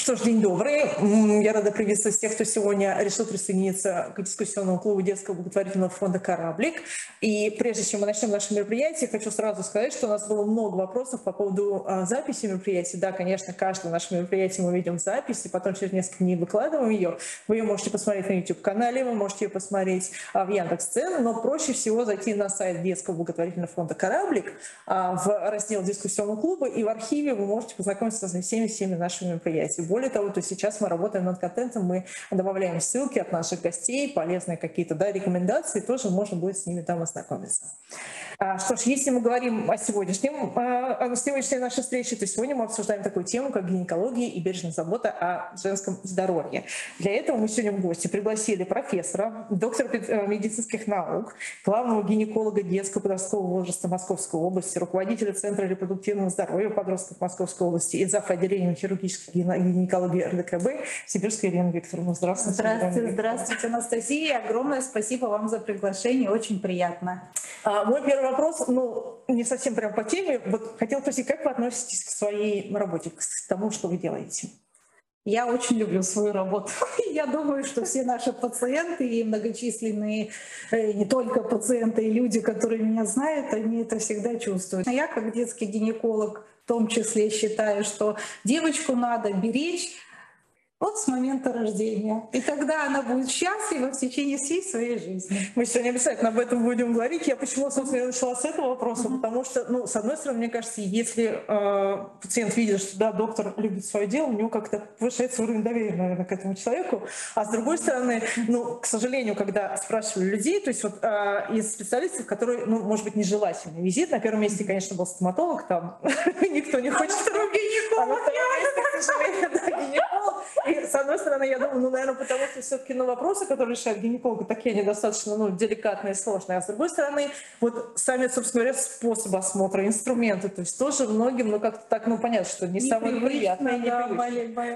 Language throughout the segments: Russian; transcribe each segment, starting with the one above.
Что ж, день добрый. Я рада приветствовать всех, кто сегодня решил присоединиться к дискуссионному клубу детского благотворительного фонда «Кораблик». И прежде чем мы начнем наше мероприятие, хочу сразу сказать, что у нас было много вопросов по поводу а, записи мероприятия. Да, конечно, каждое наше мероприятие мы ведем в записи, потом через несколько дней выкладываем ее. Вы ее можете посмотреть на YouTube-канале, вы можете ее посмотреть а, в Яндекс.Цен, но проще всего зайти на сайт детского благотворительного фонда «Кораблик» а, в раздел дискуссионного клуба, и в архиве вы можете познакомиться со всеми-всеми нашими мероприятиями. Более того, то сейчас мы работаем над контентом, мы добавляем ссылки от наших гостей, полезные какие-то да, рекомендации, тоже можно будет с ними там ознакомиться. А, что ж, если мы говорим о сегодняшнем, а, о сегодняшней нашей встрече, то сегодня мы обсуждаем такую тему, как гинекология и бережная забота о женском здоровье. Для этого мы сегодня в гости пригласили профессора, доктора э, медицинских наук, главного гинеколога детского подросткового возраста Московской области, руководителя Центра репродуктивного здоровья подростков Московской области и зав. отделения хирургической гинекологии РДКБ Сибирской Ирина Викторовна. Здравствуйте. Здравствуйте, здравствуйте, Анастасия. Огромное спасибо вам за приглашение, очень приятно. А, мой первый вопрос, ну, не совсем прям по теме. Вот хотела спросить, как вы относитесь к своей работе, к тому, что вы делаете? Я очень люблю свою работу. Я думаю, что все наши пациенты и многочисленные, э, не только пациенты, и люди, которые меня знают, они это всегда чувствуют. Я как детский гинеколог в том числе считаю, что девочку надо беречь, вот с момента рождения. И тогда она будет счастлива в течение всей своей жизни. Мы сегодня обязательно об этом будем говорить. Я почему, собственно, начала с этого вопроса, mm-hmm. потому что, ну, с одной стороны, мне кажется, если э, пациент видит, что, да, доктор любит свое дело, у него как-то повышается уровень доверия, наверное, к этому человеку. А с другой стороны, ну, к сожалению, когда спрашивали людей, то есть вот э, из специалистов, которые, ну, может быть, нежелательный визит, на первом месте, конечно, был стоматолог, там никто не хочет. А на гинеколог. А втором гинеколог. С одной стороны, я думаю, ну, наверное, потому что все-таки ну, вопросы, которые решают гинекологи, такие они достаточно ну, деликатные и сложные. А с другой стороны, вот сами, собственно говоря, способы осмотра, инструменты, то есть тоже многим, ну, как-то так, ну, понятно, что не, не самое приятное, да,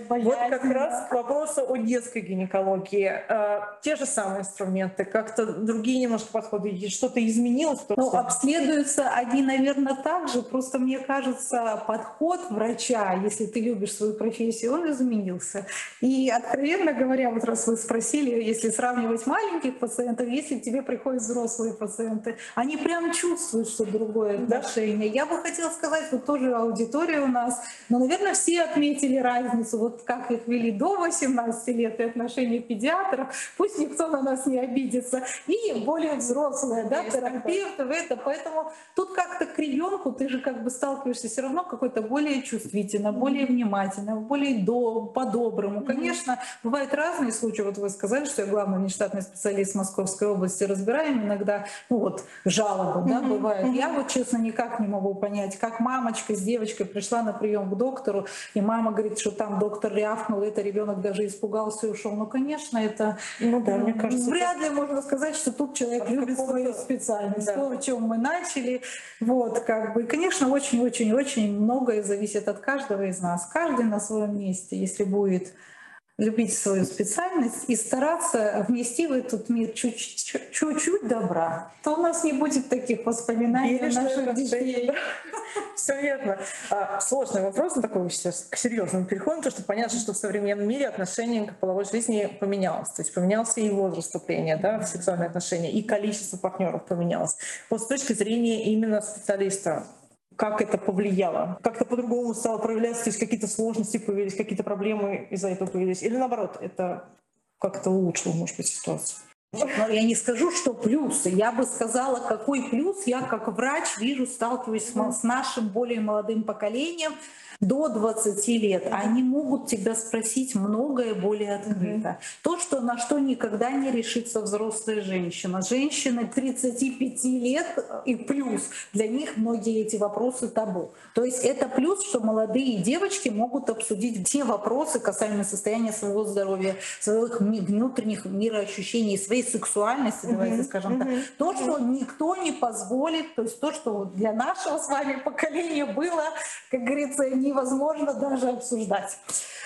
Вот как раз к вопросу о детской гинекологии. А, те же самые инструменты, как-то другие немножко подходы, что-то изменилось? Ну, обследуются они, наверное, так же, просто мне кажется, подход врача, если ты любишь свою профессию, он изменился. И, откровенно говоря, вот раз вы спросили, если сравнивать маленьких пациентов, если к тебе приходят взрослые пациенты, они прям чувствуют, что другое отношение. Да. Я бы хотела сказать, вот тоже аудитория у нас, но, наверное, все отметили разницу, вот как их вели до 18 лет и отношения педиатров, пусть никто на нас не обидится, и более взрослые, да, терапевты это. Поэтому тут как-то к ребенку ты же как бы сталкиваешься все равно какой-то более чувствительно, более внимательно, более до, по-доброму по-другому. Конечно, бывают разные случаи. Вот вы сказали, что я главный внештатный специалист Московской области. Разбираем иногда, ну вот, жалобы, да, бывают. Я вот, честно, никак не могу понять, как мамочка с девочкой пришла на прием к доктору, и мама говорит, что там доктор рявкнул, это ребенок даже испугался и ушел. Ну, конечно, это, ну да, мне кажется, вряд ли можно сказать, что тут человек любит свою специальность, да. то, о чем мы начали. Вот, как бы, и, конечно, очень-очень-очень многое зависит от каждого из нас. Каждый на своем месте, если будет любить свою специальность и стараться внести в этот мир чуть-чуть добра, то у нас не будет таких воспоминаний Или наших детей. Все верно. А, сложный вопрос, на такой сейчас к серьезному переходим, потому что понятно, что в современном мире отношение к половой жизни поменялось. То есть поменялся и возраст вступления да, в сексуальные отношения, и количество партнеров поменялось. Вот с точки зрения именно специалиста, как это повлияло? Как-то по-другому стало проявляться, то есть какие-то сложности появились, какие-то проблемы из-за этого появились? Или наоборот, это как-то улучшило, может быть, ситуацию? Но я не скажу, что плюсы. Я бы сказала, какой плюс я как врач вижу, сталкиваюсь с нашим более молодым поколением, до 20 лет, они могут тебя спросить многое более открыто. Mm-hmm. То, что на что никогда не решится взрослая женщина. Женщины 35 лет и плюс, для них многие эти вопросы табу. То есть это плюс, что молодые девочки могут обсудить все вопросы касаемо состояния своего здоровья, своих внутренних мироощущений, своей сексуальности, давайте скажем mm-hmm. так. То, что никто не позволит, то есть то, что для нашего с вами поколения было, как говорится, невозможно даже обсуждать.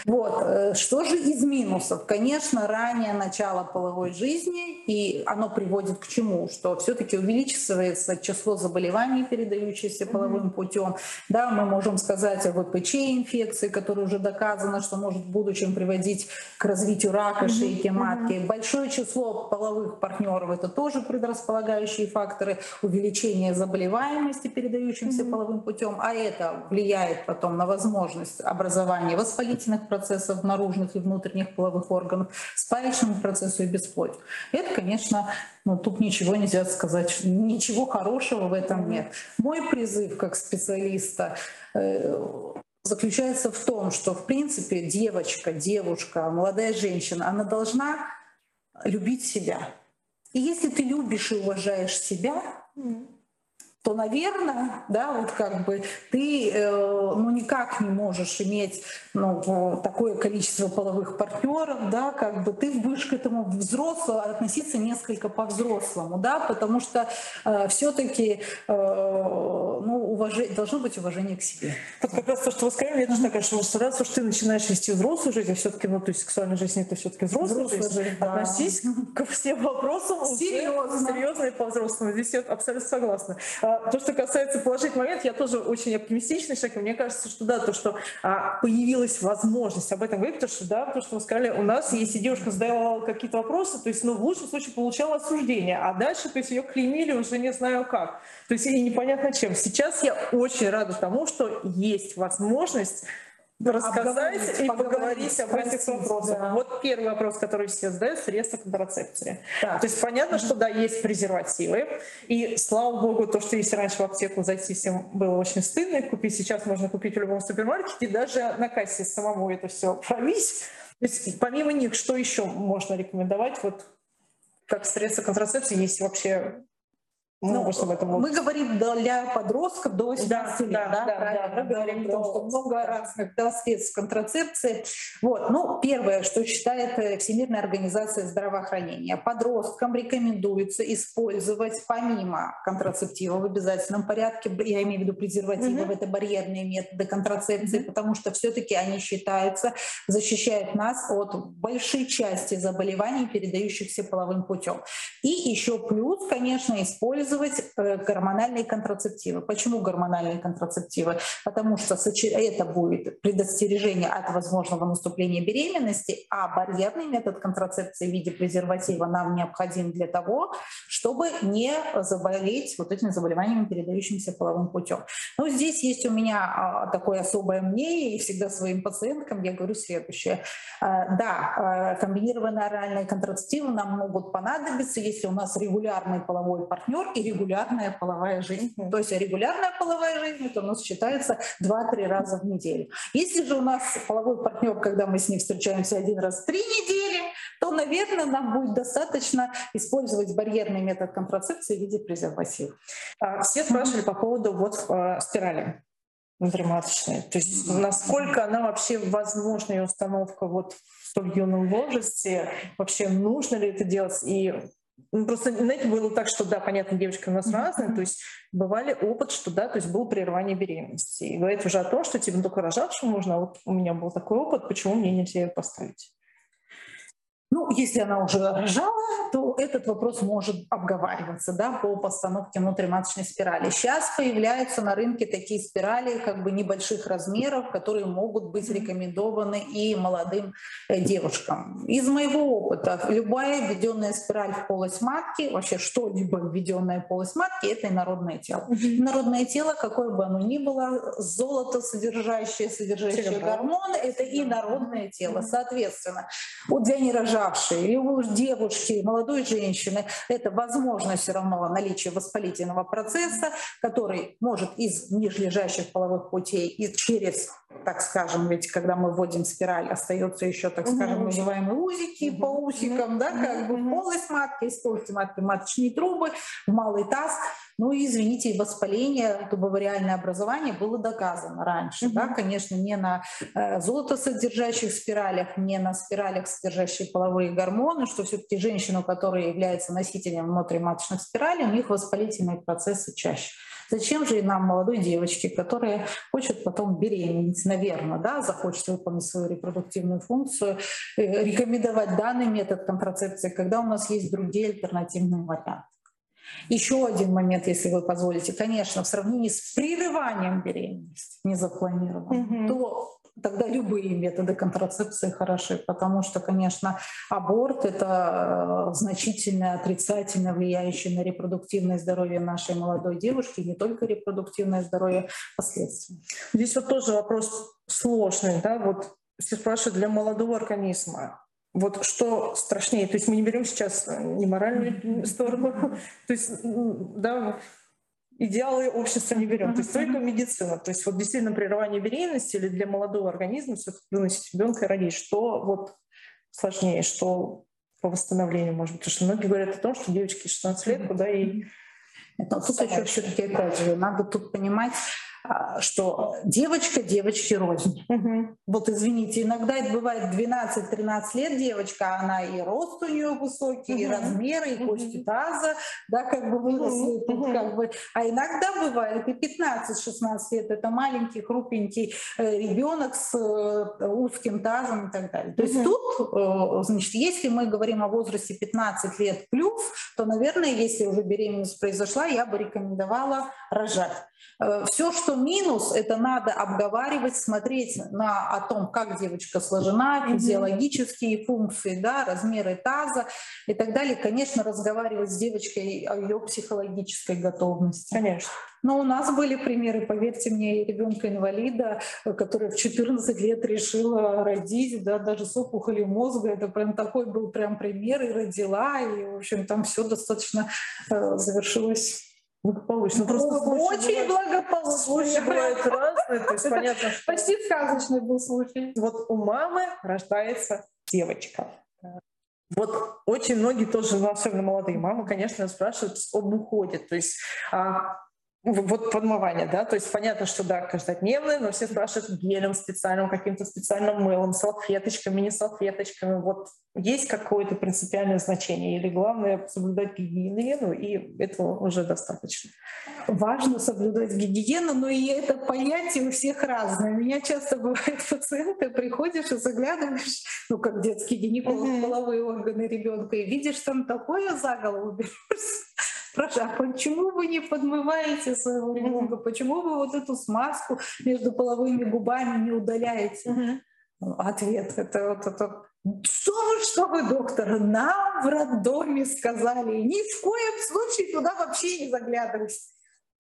Вот. Э, что же из минусов? Конечно, ранее начало половой жизни, и оно приводит к чему? Что все-таки увеличивается число заболеваний, передающихся половым путем. Да, мы можем сказать о ВПЧ-инфекции, которая уже доказано, что может в будущем приводить к развитию рака шейки матки. Большое число половых партнеров – это тоже предрасполагающие факторы увеличения заболеваемости, передающимся половым путем, а это влияет потом на возможность образования воспалительных процессов наружных и внутренних половых органов, спаечному процессу и бесплодию. Это, конечно, ну, тут ничего нельзя сказать, ничего хорошего в этом нет. Мой призыв как специалиста э, заключается в том, что, в принципе, девочка, девушка, молодая женщина, она должна любить себя. И если ты любишь и уважаешь себя, то, наверное, да, вот как бы ты э, ну, никак не можешь иметь ну, такое количество половых партнеров, да, как бы ты будешь к этому взрослому относиться несколько по-взрослому, да, потому что э, все-таки э, уважение, должно быть уважение к себе. Вот как раз то, что вы сказали, я тоже такая, что раз уж ты начинаешь вести взрослую жизнь, а все-таки, ну, то есть сексуальная жизнь это все-таки взрослая, взрослая жизнь, да. относись ко всем вопросам серьезно, серьезно и по-взрослому. Здесь я абсолютно согласна. А, то, что касается положительных моментов, я тоже очень оптимистичный человек. И мне кажется, что да, то, что а, появилась возможность об этом говорить, потому что да, то, что вы сказали, у нас, если девушка задавала какие-то вопросы, то есть, ну, в лучшем случае получала осуждение, а дальше, то есть, ее клеймили уже не знаю как. То есть, и непонятно чем. Сейчас я очень рада тому, что есть возможность рассказать и поговорить об этих вопросах. Да. Вот первый вопрос, который все задают, средства контрацепции. Да. То есть понятно, что да, есть презервативы, и слава богу, то, что если раньше в аптеку зайти всем было очень стыдно, их купить сейчас можно купить в любом супермаркете, и даже на кассе самому это все пробить. То есть помимо них, что еще можно рекомендовать, вот как средства контрацепции, есть вообще ну, ну, об этом мы говорим для подростков до 18 да, лет, да, да, да, правильно? Да, мы говорим о том, что много разных да, средств контрацепции. Вот. Ну, первое, что считает э, Всемирная организация здравоохранения, подросткам рекомендуется использовать помимо контрацептива в обязательном порядке, я имею в виду презервативов, mm-hmm. это барьерные методы контрацепции, mm-hmm. потому что все-таки они считаются, защищают нас от большой части заболеваний, передающихся половым путем. И еще плюс, конечно, использовать использовать э, гормональные контрацептивы. Почему гормональные контрацептивы? Потому что это будет предостережение от возможного наступления беременности, а барьерный метод контрацепции в виде презерватива нам необходим для того, чтобы не заболеть вот этими заболеваниями, передающимися половым путем. Но здесь есть у меня а, такое особое мнение, и всегда своим пациенткам я говорю следующее. А, да, э, комбинированные оральные контрацептивы нам могут понадобиться, если у нас регулярный половой партнер и регулярная половая жизнь. То есть регулярная половая жизнь это у нас считается 2-3 раза в неделю. Если же у нас половой партнер, когда мы с ним встречаемся один раз в три недели, то, наверное, нам будет достаточно использовать барьерный метод контрацепции в виде презерватива. Все спрашивали по поводу вот э, спирали внутриматочной. То есть насколько она вообще возможная установка вот в столь юном возрасте, вообще нужно ли это делать и ну, просто, знаете, было так, что, да, понятно, девочки у нас разные, то есть бывали опыт, что, да, то есть было прерывание беременности. И говорит уже о том, что тебе только рожавшему можно, а вот у меня был такой опыт, почему мне нельзя ее поставить? Ну, если она уже рожала, то этот вопрос может обговариваться да, по постановке внутриматочной спирали. Сейчас появляются на рынке такие спирали как бы небольших размеров, которые могут быть рекомендованы и молодым э, девушкам. Из моего опыта, любая введенная спираль в полость матки, вообще что-либо введенная в полость матки, это инородное тело. Инородное тело, какое бы оно ни было, золото содержащее, содержащее гормоны, это инородное тело. Соответственно, вот для нерожавших рожавшей, или у девушки, молодой женщины, это возможно все равно наличие воспалительного процесса, который может из нижележащих половых путей и через, так скажем, ведь когда мы вводим спираль, остается еще, так скажем, называемые узики по усикам, да, как бы полость матки, из полости матки маточные трубы, в малый таз, ну и, извините, воспаление, тубовариальное образование было доказано раньше. Mm-hmm. Да, конечно, не на э, золотосодержащих спиралях, не на спиралях, содержащих половые гормоны, что все-таки женщина, которая является носителем внутриматочных спиралей, у них воспалительные процессы чаще. Зачем же и нам, молодой девочке, которая хочет потом беременеть, наверное, да, захочет выполнить свою репродуктивную функцию, э, рекомендовать данный метод контрацепции, когда у нас есть другие альтернативные варианты. Еще один момент, если вы позволите. Конечно, в сравнении с прерыванием беременности незапланированной, mm-hmm. то тогда любые методы контрацепции хороши, потому что, конечно, аборт — это э, значительно отрицательно влияющее на репродуктивное здоровье нашей молодой девушки, не только репродуктивное здоровье, последствия. Здесь вот тоже вопрос сложный, да, вот если спрашивают для молодого организма, вот что страшнее, то есть мы не берем сейчас э, не моральную сторону, то есть, да, идеалы общества не берем, то есть только медицина. То есть вот действительно прерывание беременности или для молодого организма все-таки выносить ребенка и родить, что вот сложнее, что по восстановлению, может быть, потому что многие говорят о том, что девочки 16 лет, куда и но тут еще все-таки, опять же, надо тут понимать, что девочка девочки рознь. Угу. Вот извините, иногда это бывает 12-13 лет девочка, а она и рост у нее высокий, угу. и размеры, и кости таза, да, как бы выросли, угу. тут как бы. А иногда бывает и 15-16 лет, это маленький, хрупенький э, ребенок с э, узким тазом и так далее. То есть тут, э, значит, если мы говорим о возрасте 15 лет плюс, то, наверное, если уже беременность произошла, я бы рекомендовала рожать. Все, что минус, это надо обговаривать, смотреть на, о том, как девочка сложена, физиологические функции, да, размеры таза и так далее. Конечно, разговаривать с девочкой о ее психологической готовности. Конечно. Но у нас были примеры, поверьте мне, ребенка-инвалида, которая в 14 лет решила родить, да, даже с опухолью мозга. Это прям такой был прям пример, и родила, и, в общем, там все достаточно э, завершилось Благополучно. Ну, просто очень благополучно. Случаи бывают разные, то есть понятно, что... Почти сказочный был случай. Вот у мамы рождается девочка. Вот очень многие тоже, ну, особенно молодые мамы, конечно, спрашивают об уходе. То есть а, вот подмывание, да, то есть понятно, что да, каждодневные, но все спрашивают гелем специальным, каким-то специальным мылом, салфеточками, не салфеточками. Вот есть какое-то принципиальное значение или главное соблюдать гигиену, и этого уже достаточно? Важно соблюдать гигиену, но и это понятие у всех разное. У меня часто бывают пациенты, приходишь и заглядываешь, ну, как детский гинеколог, uh-huh. половые органы ребенка, и видишь там такое за голову берешься спрашиваю, а почему вы не подмываете своего ребенка? Почему вы вот эту смазку между половыми губами не удаляете? Ответ это вот это что вы, что вы, доктор, нам в роддоме сказали, ни в коем случае туда вообще не заглядывайте.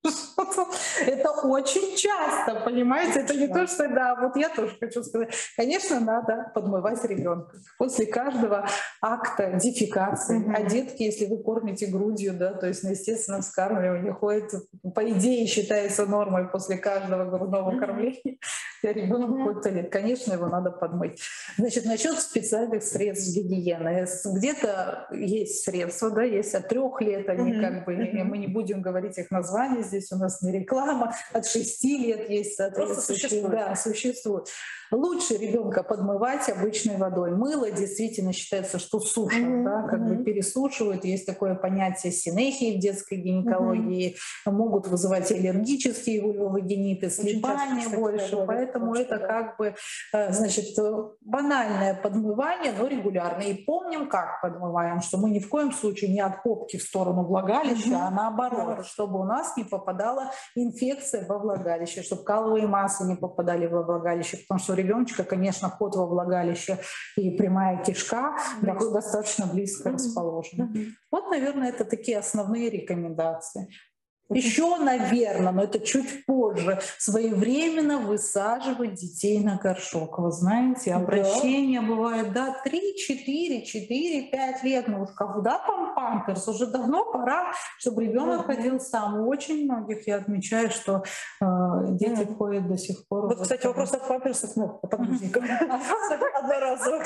Это очень часто, понимаете? Это не то, что да, вот я тоже хочу сказать. Конечно, надо подмывать ребенка после каждого акта дефекации. Mm-hmm. А детки, если вы кормите грудью, да, то есть на естественном вскармливании ходит, по идее, считается нормой после каждого грудного mm-hmm. кормления. Я ребенок mm-hmm. ходит в туалет. Конечно, его надо подмыть. Значит, насчет специальных средств гигиены. Где-то есть средства, да, есть от трех лет, они mm-hmm. как бы, mm-hmm. мы не будем говорить их названия здесь у нас не реклама, от 6 лет есть соответствующие. Да, существует. Лучше ребенка подмывать обычной водой. Мыло действительно считается, что сушат, mm-hmm. да, как mm-hmm. бы пересушивают. Есть такое понятие синехии в детской гинекологии. Mm-hmm. Могут вызывать аллергические вульвовагениты, слипание больше. Такое, Поэтому это да. как бы, э, значит, банальное подмывание, но регулярное. И помним, как подмываем, что мы ни в коем случае не от попки в сторону влагалища, mm-hmm. а наоборот, чтобы у нас не попадала инфекция во влагалище, чтобы каловые массы не попадали во влагалище, потому что ребеночка, конечно, ход во влагалище и прямая кишка близко. достаточно близко mm-hmm. расположены. Mm-hmm. Вот, наверное, это такие основные рекомендации. Еще, наверное, но это чуть позже, своевременно высаживать детей на горшок. Вы знаете, обращения да. бывают, да, 3, 4, 4, 5 лет. Ну уж когда там памперс? Уже давно пора, чтобы ребенок да. ходил сам. У очень многих я отмечаю, что э, дети да. ходят до сих пор. Вот, кстати, вопрос о памперсах, ну, по подгузникам. Одноразово.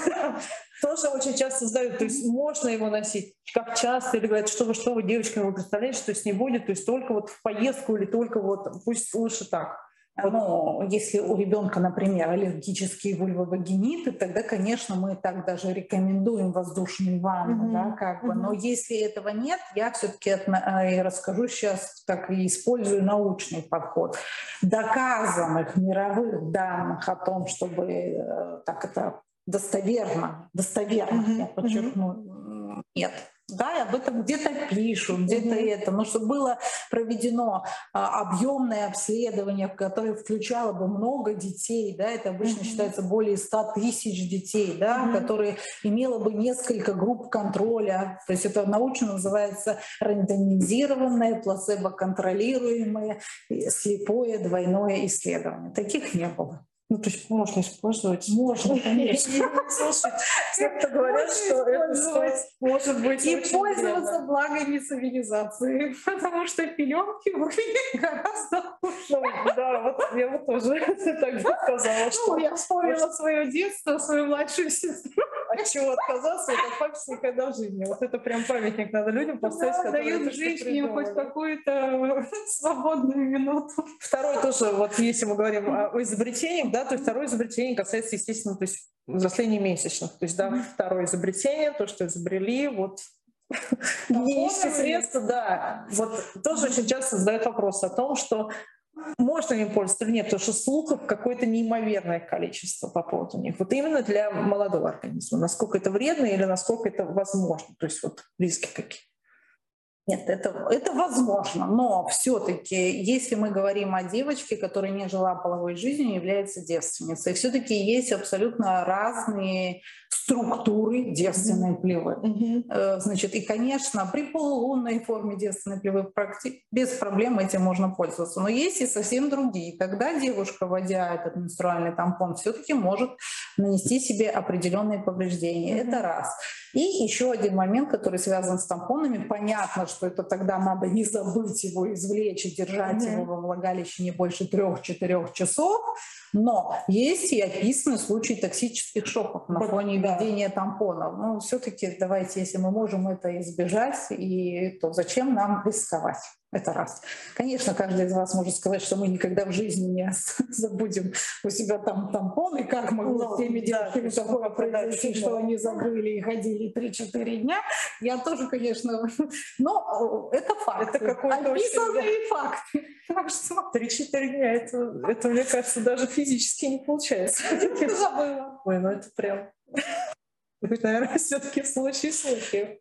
Тоже очень часто задают, то есть можно его носить? Как часто? Или говорят, что вы, что вы, девочка, вы представляете, что с ней будет? То есть только вот в поездку или только вот, пусть лучше так? ну, если у ребенка, например, аллергические вульвовагениты, тогда, конечно, мы так даже рекомендуем воздушные ванны, mm-hmm. да, как бы. Но если этого нет, я все-таки э, расскажу сейчас, так и использую научный подход. Доказанных мировых данных о том, чтобы э, так это достоверно, достоверно, mm-hmm. я подчеркну, нет. Да, об этом где-то пишут, где-то mm-hmm. это, но чтобы было проведено а, объемное обследование, в которое включало бы много детей, да, это обычно mm-hmm. считается более 100 тысяч детей, да, mm-hmm. которые имело бы несколько групп контроля, то есть это научно называется рандомизированное, плацебо-контролируемое, слепое двойное исследование. Таких не было. Ну, то есть можно использовать. Можно, конечно. Слушай, те, кто говорят, что это может быть И пользоваться благами цивилизации, потому что пеленки выглядят гораздо лучше. Да, вот я бы тоже так сказала, что... Я вспомнила свое детство, свою младшую сестру. От чего отказаться, это факт никогда в жизни. Вот это прям памятник надо людям поставить, да, дают жизни хоть какую-то свободную минуту. Второй тоже, вот если мы говорим о изобретениях, да, то второе изобретение касается, естественно, то есть взросления месячных. То есть, да, второе изобретение, то, что изобрели, вот гигиенические средства, да. Вот тоже очень часто задают вопрос о том, что можно им пользоваться или нет, потому что слухов какое-то неимоверное количество по поводу них. Вот именно для молодого организма. Насколько это вредно или насколько это возможно. То есть вот риски какие. Нет, это, это возможно, но все-таки, если мы говорим о девочке, которая не жила половой жизнью, является девственницей, все-таки есть абсолютно разные структуры девственной плевы. Mm-hmm. Значит, и, конечно, при полулунной форме девственной плевы без проблем этим можно пользоваться. Но есть и совсем другие. Когда девушка, вводя этот менструальный тампон, все-таки может нанести себе определенные повреждения. Mm-hmm. Это раз. И еще один момент, который связан с тампонами. Понятно, что это тогда надо не забыть его извлечь и держать mm-hmm. его во влагалище не больше трех-четырех часов. Но есть и описаны случаи токсических шоков на фоне введения тампонов. Ну, все-таки давайте, если мы можем это избежать, и, то зачем нам рисковать? Это раз. Конечно, каждый из вас может сказать, что мы никогда в жизни не забудем у себя там тампоны, как мы ну, с теми девушками да, такое произойти, что они забыли и ходили 3-4 дня. Я тоже, конечно, но это факт. Это какой-то Описанные очень... факты. Так что 3-4 дня, это, это, мне кажется, даже физически не получается. Забыла. Ой, ну это прям наверное, все-таки случай случаев.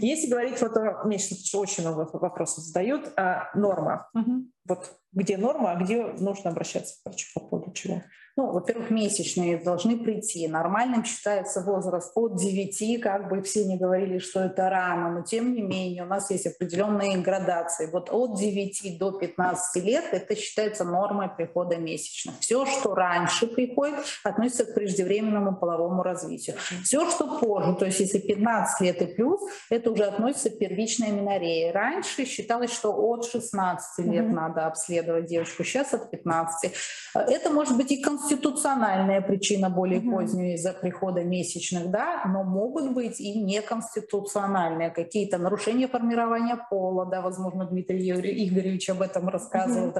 Если говорить вот о месячных, очень много вопросов задают, а норма. Угу. Вот где норма, а где нужно обращаться к врачу по поводу чего? Ну, во-первых, месячные должны прийти. Нормальным считается возраст от 9, как бы все не говорили, что это рано, но тем не менее у нас есть определенные градации. Вот от 9 до 15 лет это считается нормой прихода месячных. Все, что раньше приходит, относится к преждевременному половому развитию. Все, что позже, то есть если 15 лет и плюс, это уже относится к первичной минореи. Раньше считалось, что от 16 лет mm-hmm. надо обследовать девочку, сейчас от 15. Это может быть и конституциональная причина более угу. поздней из-за прихода месячных, да, но могут быть и неконституциональные какие-то нарушения формирования пола, да, возможно, Дмитрий Игоревич об этом рассказывал,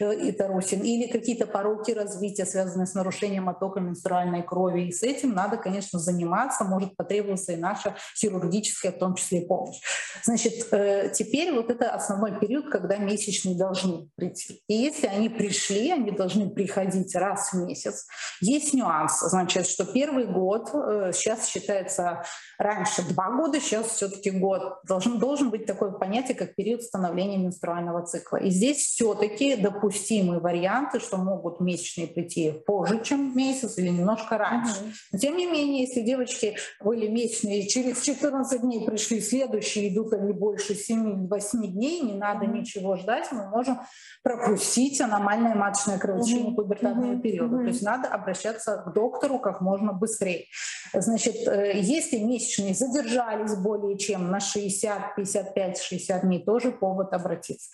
угу. и Тарусин, или какие-то пороки развития, связанные с нарушением оттока менструальной крови. И с этим надо, конечно, заниматься, может потребоваться и наша хирургическая, в том числе, помощь. Значит, э, теперь вот это основной период, когда месячные должны прийти. И если они пришли, они должны приходить раз в месяц. Есть нюанс, значит, что первый год э, сейчас считается раньше два года, сейчас все-таки год. Должен, должен быть такое понятие, как период становления менструального цикла. И здесь все-таки допустимые варианты, что могут месячные прийти позже, чем месяц или немножко раньше. Но тем не менее, если девочки были месячные и через 14 дней пришли следующие, идут они больше 7-8 дней, не надо ничего ждать, мы можем пропустить аномальное маточное кровотечение угу. пубертатного угу. периода. То есть надо обращаться к доктору как можно быстрее. Значит, э, если месячные задержались более чем на 60, 55, 60 дней, тоже повод обратиться.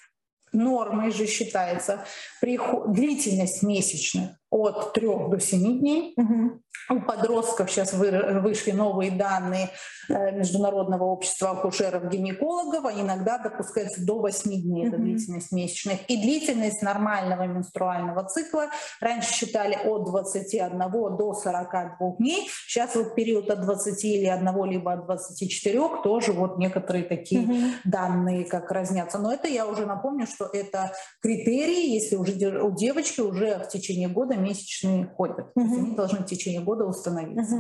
Нормой же считается приход, длительность месячных от 3 до 7 дней. Угу. У подростков сейчас вышли новые данные э, Международного общества акушеров-гинекологов, а иногда допускается до 8 дней mm-hmm. длительность месячных. И длительность нормального менструального цикла раньше считали от 21 до 42 дней. Сейчас вот период от 20 или 1 либо от 24 тоже вот некоторые такие mm-hmm. данные как разнятся. Но это я уже напомню, что это критерии, если уже у девочки уже в течение года месячные ходят. Mm-hmm. Они должны в течение года установиться.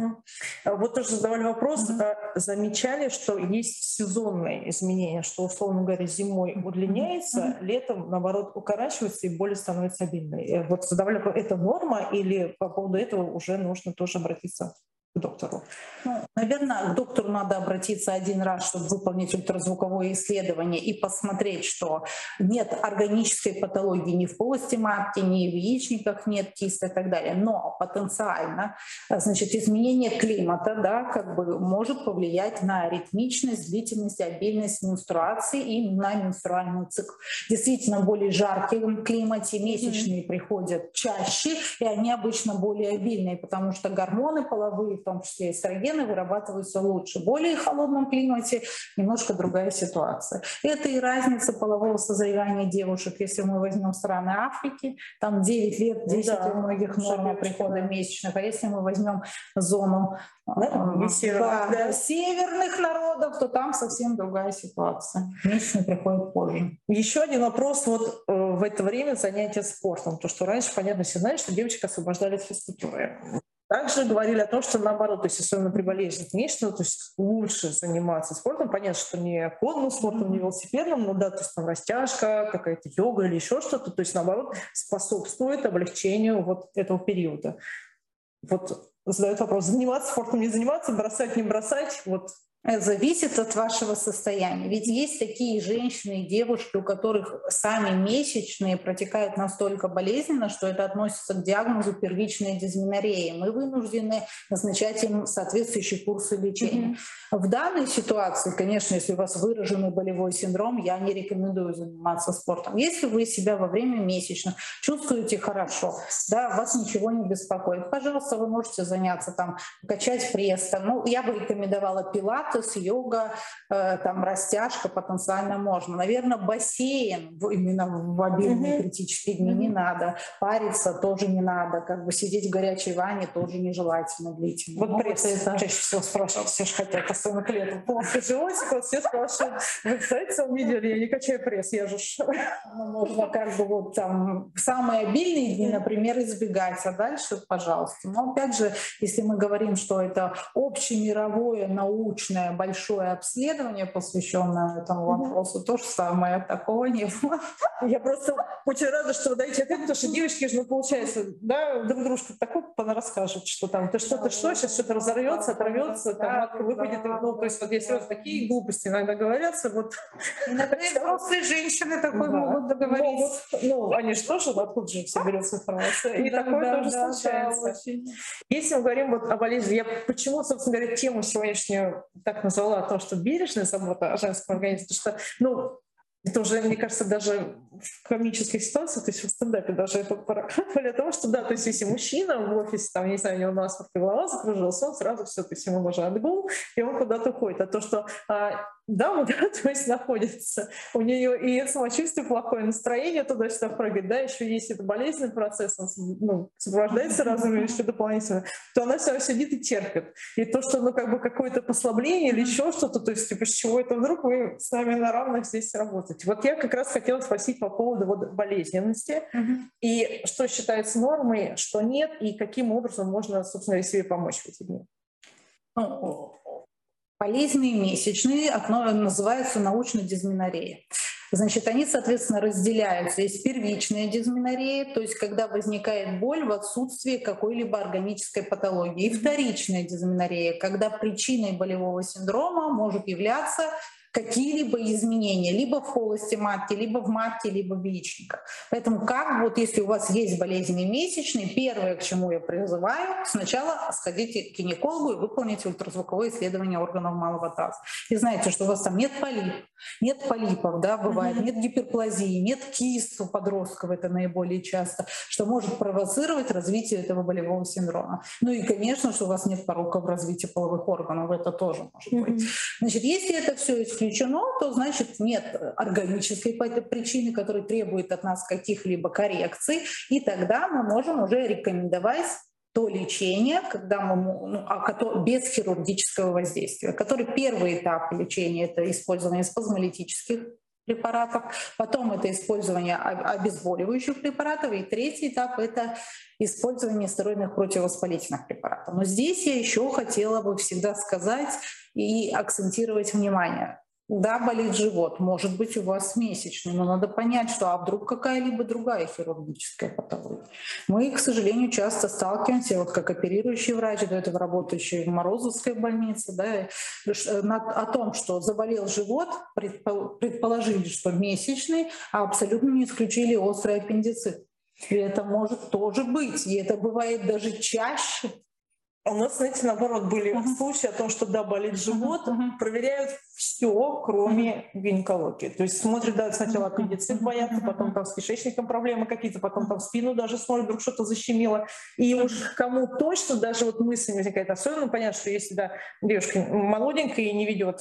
Угу. Вот тоже задавали вопрос, угу. замечали, что есть сезонные изменения, что, условно говоря, зимой удлиняется, угу. летом, наоборот, укорачивается и более становится обильной. Вот задавали вопрос, это норма или по поводу этого уже нужно тоже обратиться к доктору? Ну, наверное, к доктору надо обратиться один раз, чтобы выполнить ультразвуковое исследование и посмотреть, что нет органической патологии ни в полости матки, ни в яичниках нет киста и так далее. Но потенциально, значит, изменение климата, да, как бы может повлиять на ритмичность, длительность, обильность менструации и на менструальный цикл. Действительно, в более жарком климате месячные mm-hmm. приходят чаще, и они обычно более обильные, потому что гормоны половые в том числе эстрогены, вырабатываются лучше. В более холодном климате немножко другая ситуация. Это и разница полового созревания девушек. Если мы возьмем страны Африки, там 9 лет, 10 да, у многих норма прихода месячных. А если мы возьмем зону да, э, северных, да, северных народов, то там совсем другая ситуация. Месячные приходят позже. Еще один вопрос. Вот э, в это время занятия спортом. То, что раньше, понятно, все знали, что девочек освобождали от физкультуры. Также говорили о том, что наоборот, то есть особенно при болезни месячного, то есть лучше заниматься спортом. Понятно, что не конным спортом, не велосипедным, но да, то есть там растяжка, какая-то йога или еще что-то, то есть наоборот способствует облегчению вот этого периода. Вот задают вопрос, заниматься спортом, не заниматься, бросать, не бросать, вот зависит от вашего состояния. Ведь есть такие женщины и девушки, у которых сами месячные протекают настолько болезненно, что это относится к диагнозу первичной дизменореи. Мы вынуждены назначать им соответствующие курсы лечения. Mm-hmm. В данной ситуации, конечно, если у вас выраженный болевой синдром, я не рекомендую заниматься спортом. Если вы себя во время месячных чувствуете хорошо, да, вас ничего не беспокоит, пожалуйста, вы можете заняться там, качать пресс. Ну, я бы рекомендовала пилат, пилатес, йога, э, там растяжка потенциально можно. Наверное, бассейн именно в обильные mm-hmm. критические дни mm-hmm. не надо. Париться тоже не надо. Как бы сидеть в горячей ванне тоже нежелательно длительно. Вот ну, пресс это... чаще всего спрашивают, все же хотят, особенно к лету. Плохо животик, вот все спрашивают, вы, кстати, увидели, я не качаю пресс, я же... Ну, можно как бы вот там самые обильные дни, например, избегать, а дальше, пожалуйста. Но опять же, если мы говорим, что это общемировое научное длительное большое обследование, посвященное этому вопросу, то же самое, такого не было. Я просто очень рада, что вы даете ответ, потому что девочки же, ну, получается, да, друг дружку такой расскажут, что там, ты что-то что, сейчас что-то разорвется, оторвется, там матка выпадет, ну, то есть вот если вот такие глупости иногда говорятся, вот... Иногда взрослые женщины такой могут договориться. Ну, они же тоже, откуда же все берется информация, и такое тоже случается. Если мы говорим вот о болезни, я почему, собственно говоря, тему сегодняшнюю так назвала то, что бережная забота о женском организме, потому что, ну, это уже, мне кажется, даже в комических ситуациях, то есть в стендапе даже это более того, что да, то есть если мужчина в офисе, там, не знаю, у него насморк голова закружилась, он сразу все, то есть ему уже отгул, и он куда-то уходит. А то, что а, дама, да, то есть находится, у нее и самочувствие плохое, настроение туда-сюда прыгает, да, еще есть это болезненный процесс, он ну, сопровождается разными еще дополнительно, то она все сидит и терпит. И то, что, ну, как бы какое-то послабление или еще что-то, то есть, типа, с чего это вдруг вы с нами на равных здесь работаете. Вот я как раз хотела спросить по поводу вот болезненности, mm-hmm. и что считается нормой, что нет, и каким образом можно, собственно, себе помочь в эти дни. Ну, Болезненные месячные называются научно дизменорея. Значит, они, соответственно, разделяются. Есть первичная дизменорея, то есть когда возникает боль в отсутствии какой-либо органической патологии. И вторичная дизменорея, когда причиной болевого синдрома может являться какие-либо изменения либо в полости матки, либо в матке, либо в яичниках. Поэтому как вот если у вас есть болезни месячные, первое, к чему я призываю, сначала сходите к гинекологу и выполните ультразвуковое исследование органов малого таза. И знаете, что у вас там нет полип, нет полипов, да, бывает, нет гиперплазии, нет кист у подростков, это наиболее часто, что может провоцировать развитие этого болевого синдрома. Ну и, конечно, что у вас нет пороков развития половых органов, это тоже может быть. Значит, если это все исключено, то значит нет органической причины, которая требует от нас каких-либо коррекций, и тогда мы можем уже рекомендовать то лечение, когда мы, ну, а, без хирургического воздействия, который первый этап лечения – это использование спазмолитических препаратов, потом это использование обезболивающих препаратов, и третий этап – это использование стероидных противовоспалительных препаратов. Но здесь я еще хотела бы всегда сказать и акцентировать внимание. Да, болит живот, может быть, у вас месячный, но надо понять, что а вдруг какая-либо другая хирургическая патология. Мы, к сожалению, часто сталкиваемся, вот как оперирующий врач, до этого работающий в Морозовской больнице, да, э, о том, что заболел живот, предположили, что месячный, а абсолютно не исключили острый аппендицит. И это может тоже быть, и это бывает даже чаще, у нас, знаете, наоборот, были uh-huh. случаи о том, что да, болит живот, uh-huh. проверяют все, кроме гинекологии. То есть смотрят, да, сначала аппендицит боятся, потом там с кишечником проблемы какие-то, потом там спину даже смотрят, вдруг что-то защемило. И уж кому точно даже вот мысль возникает, особенно понятно, что если да, девушка молоденькая и не ведет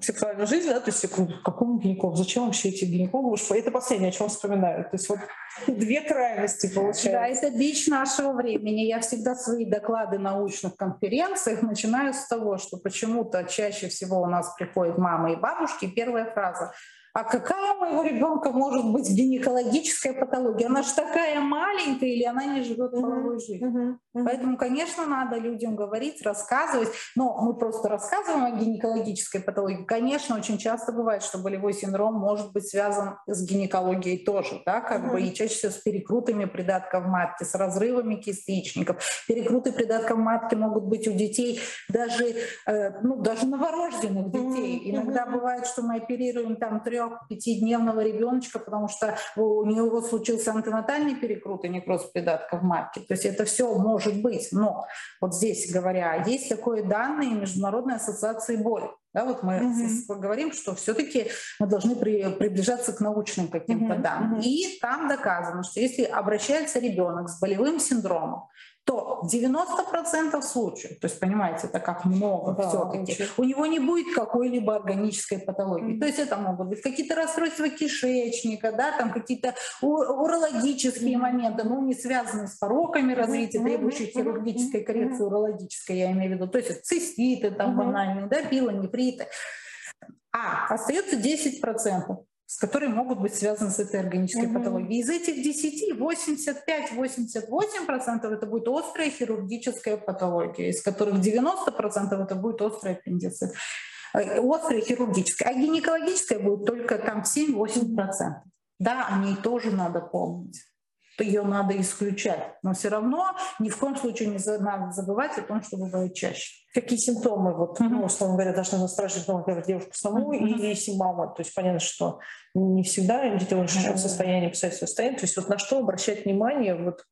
сексуальную жизнь, да, то есть какому гинекологу, зачем вообще эти гинекологи? Это последнее, о чем вспоминаю. То есть вот две крайности получается. Да, это бич нашего времени. Я всегда свои доклады научных конференциях начинаю с того, что почему-то чаще всего у нас приходят мамы и бабушки, первая фраза – а какая у моего ребенка может быть гинекологическая патология? Она же такая маленькая или она не живет половой жизнью? Uh-huh. Uh-huh. Поэтому, конечно, надо людям говорить, рассказывать. Но мы просто рассказываем о гинекологической патологии. Конечно, очень часто бывает, что болевой синдром может быть связан с гинекологией тоже, да, как uh-huh. бы и чаще всего с перекрутами придатков матки, с разрывами кистичников. Перекруты придатков матки могут быть у детей даже, э, ну, даже новорожденных детей. Uh-huh. Иногда бывает, что мы оперируем там трех трех-пятидневного ребеночка, потому что у него случился антенатальный перекрут и некроз придатков матки. То есть это все может быть. Но вот здесь говоря, есть такое данные Международной ассоциации боли. Да, вот мы mm-hmm. говорим, что все-таки мы должны при, приближаться к научным каким-то mm-hmm. данным. Mm-hmm. И там доказано, что если обращается ребенок с болевым синдромом, то в 90% случаев, то есть, понимаете, это как много да, все-таки, у него не будет какой-либо органической патологии. Mm-hmm. То есть это могут быть какие-то расстройства кишечника, да, там какие-то урологические mm-hmm. моменты, но не связанные с пороками развития, mm-hmm. требующие хирургической коррекции, mm-hmm. урологической, я имею в виду, то есть циститы там mm-hmm. банальные, да, пилонефриты. А остается 10% с которыми могут быть связаны с этой органической угу. патологией. Из этих 10, 85-88% это будет острая хирургическая патология, из которых 90% это будет острый аппендицит. Э, острая хирургическая, а гинекологическая будет только там 7-8%. Да, о ней тоже надо помнить ее надо исключать. Но все равно ни в коем случае не надо забывать о том, что бывает чаще. Какие симптомы, вот, mm-hmm. ну, условно говоря, должны настораживать, например, девушку саму mm-hmm. если мама? То есть понятно, что не всегда дети в состоянии писать состояние. То есть вот на что обращать внимание, вот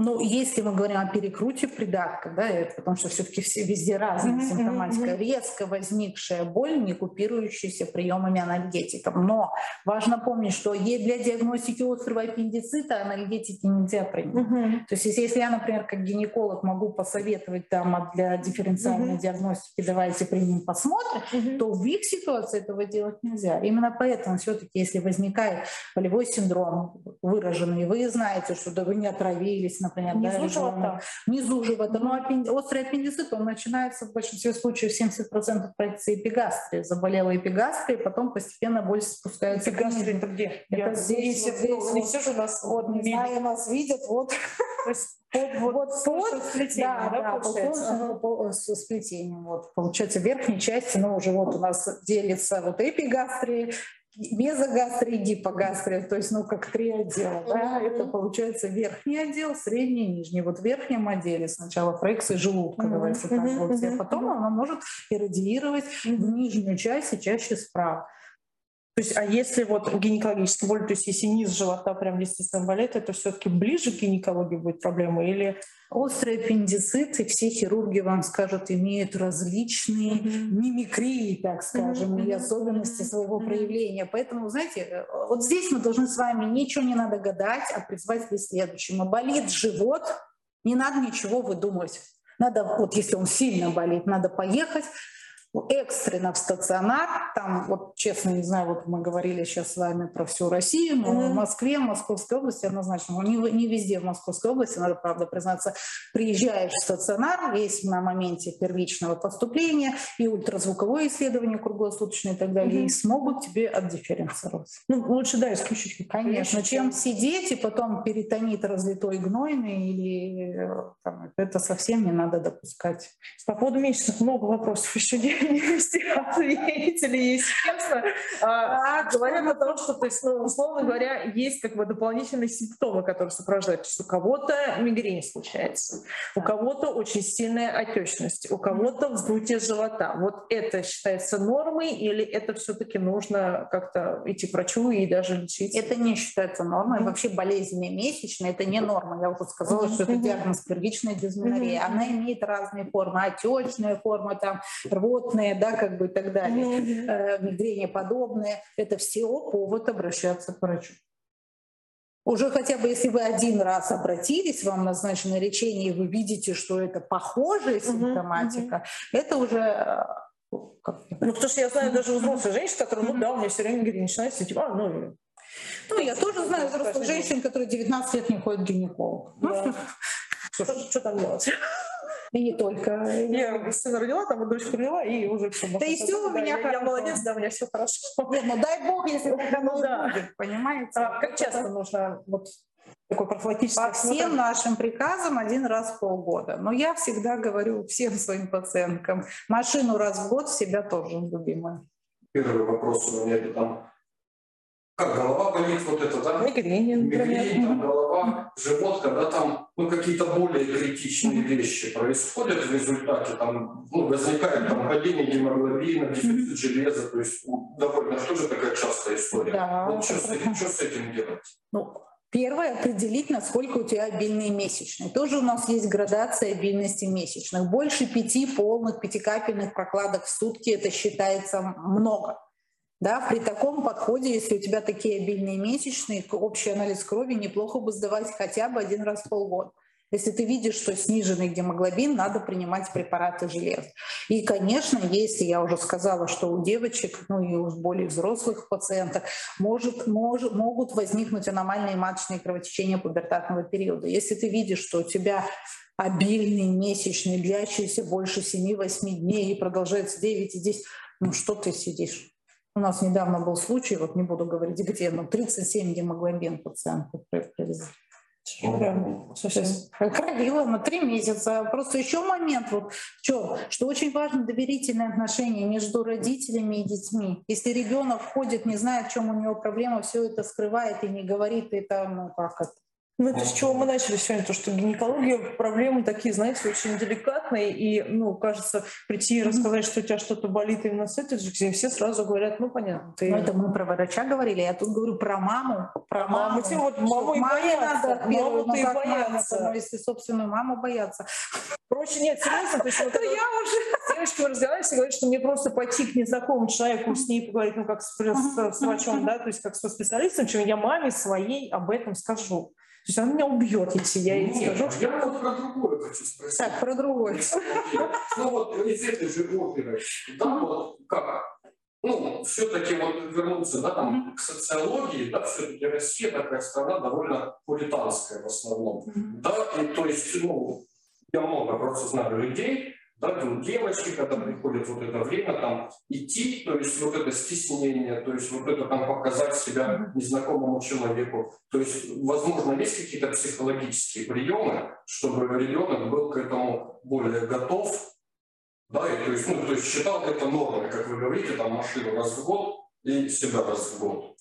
ну, если мы говорим о перекруте придатка, да, потому что все-таки все везде разная mm-hmm, симптоматика, резко возникшая боль, не купирующаяся приемами анальгетиков. Но важно помнить, что для диагностики острого аппендицита анальгетики нельзя принимать. Mm-hmm. То есть если я, например, как гинеколог могу посоветовать там для дифференциальной mm-hmm. диагностики давайте примем, посмотрим, mm-hmm. то в их ситуации этого делать нельзя. Именно поэтому все-таки, если возникает болевой синдром выраженный, вы знаете, что да вы не отравились, например, внизу да, живота. Внизу живота. Но аппенди... острый аппендицит, он начинается в большинстве случаев 70% проекции эпигастрии. Заболела эпигастрия, потом постепенно боль спускается Эпигастрия это где? Это Я здесь, здесь, здесь. Не все же нас вот, не знаю, нас видят, вот. под, вот, вот под, сплетением, да, да, да получается? По, с сплетением. Вот, получается, в верхней части, ну, уже вот у нас делится вот эпигастрия, мезогастро и гипогастро, то есть, ну, как три отдела, да, это получается верхний отдел, средний и нижний. Вот в верхнем отделе сначала фрексы желудка, mm-hmm. давайте так вот, а потом она может иррадиировать в нижнюю часть и чаще справа. То есть, а если вот гинекологическая боль, то есть если низ живота прям естественно болит, это все-таки ближе к гинекологии будет проблема или Острый аппендицит, и все хирурги вам скажут, имеют различные mm-hmm. мимикрии, так скажем, mm-hmm. и особенности своего mm-hmm. проявления. Поэтому, знаете, э, вот здесь мы должны с вами ничего не надо гадать, а призвать к следующему. Болит живот, не надо ничего выдумывать. Надо, вот если он сильно болит, надо поехать, экстренно в стационар. Там, вот честно, не знаю, вот мы говорили сейчас с вами про всю Россию, но mm-hmm. в Москве, в Московской области однозначно, но не, не везде в Московской области, надо, правда, признаться, приезжаешь в стационар, есть на моменте первичного поступления и ультразвуковое исследование круглосуточное и так далее, mm-hmm. и смогут тебе отдифференцировать. Ну, лучше, да, исключить. Конечно, чем сидеть и потом перитонит разлитой гнойный, или э, там, это совсем не надо допускать. По поводу месячных много вопросов еще вместе ответили, естественно. А, говорят о том, что, то есть, ну, условно говоря, есть как бы дополнительные симптомы, которые сопровождают. То есть у кого-то мигрень случается, у кого-то очень сильная отечность, у кого-то вздутие живота. Вот это считается нормой или это все-таки нужно как-то идти к врачу и даже лечить? Это не считается нормой. Mm-hmm. Вообще болезненные месячные – это не норма. Я уже сказала, mm-hmm. что это диагноз первичная дисменория. Mm-hmm. Она имеет разные формы. Отечная форма, там, рвот рвотные, да, как бы и так далее, mm-hmm. мигрени подобные. Это все повод обращаться к врачу. Уже хотя бы если вы один раз обратились, вам назначено лечение, и вы видите, что это похожая симптоматика, mm-hmm. это уже э. Ну, потому что я знаю даже взрослых женщин, которые, ну да, у меня все время мигрень начинается, типа, а, ну... Ну, я тоже знаю взрослых женщин, которые 19 лет не ходят к гинекологу. Да. Что, что там делать? И не только. Я сына родила, там дочку родила, и уже все. Да и все у меня я, я молодец, да, у меня все хорошо. Нет, ну дай бог, если так оно да. будет, понимаете? А как часто нужно вот такой профилактический По всем нашим приказам один раз в полгода. Но я всегда говорю всем своим пациенткам, машину раз в год себя тоже любимая. Первый вопрос у меня это там как голова болит, вот это, да? Мигрень, Мигрень, там, голова, живот, когда там ну, какие-то более критичные вещи происходят в результате, там ну, возникает там падение гемоглобина, дефицит железа, то есть довольно тоже такая частая история. Да, вот что, с этим, что с этим делать? Ну, Первое – определить, насколько у тебя обильные месячные. Тоже у нас есть градация обильности месячных. Больше пяти полных пятикапельных прокладок в сутки – это считается много. Да, при таком подходе, если у тебя такие обильные месячные, общий анализ крови неплохо бы сдавать хотя бы один раз в полгода. Если ты видишь, что сниженный гемоглобин, надо принимать препараты железа. И, конечно, если я уже сказала, что у девочек, ну и у более взрослых пациенток, может, может, могут возникнуть аномальные маточные кровотечения пубертатного периода. Если ты видишь, что у тебя обильный месячный, длящийся больше 7-8 дней и продолжается 9 и 10, ну что ты сидишь? У нас недавно был случай, вот не буду говорить где, но 37 гемоглобин пациентов привезли. Кровила на три месяца. Просто еще момент, вот, что, что очень важно доверительные отношения между родителями и детьми. Если ребенок ходит, не знает, в чем у него проблема, все это скрывает и не говорит, это, ну как это, ну, это с чего мы начали сегодня, то, что гинекология, проблемы такие, знаете, очень деликатные, и, ну, кажется, прийти и рассказать, что у тебя что-то болит именно с этим, где все сразу говорят, ну, понятно. Ты... Ну, это мы про врача говорили, я тут говорю про маму. Про маму. Маму, вот, маму и боятся. Надо маму и боятся. Но если собственную маму боятся. Проще нет, серьезно, то есть вот я уже с девочками разговариваю, говорят, что мне просто пойти к незнакомому человеку с ней поговорить, ну, как с, с, с врачом, да, то есть как со специалистом, чем я маме своей об этом скажу. То есть она меня убьет, если я ей скажу. Что... Я вот про другое хочу спросить. Так, про другое. Ну вот из этой же оперы, да, вот как? Ну, все-таки вот вернуться, да, там, к социологии, да, все-таки Россия такая страна довольно пуританская в основном, да, и то есть, ну, я много просто знаю людей, да, там девочки, когда приходит вот это время, там идти, то есть вот это стеснение, то есть вот это там показать себя незнакомому человеку. То есть, возможно, есть какие-то психологические приемы, чтобы ребенок был к этому более готов, да, и то есть, ну, то есть считал это нормой, как вы говорите, там машину раз в год, и себя раз в год.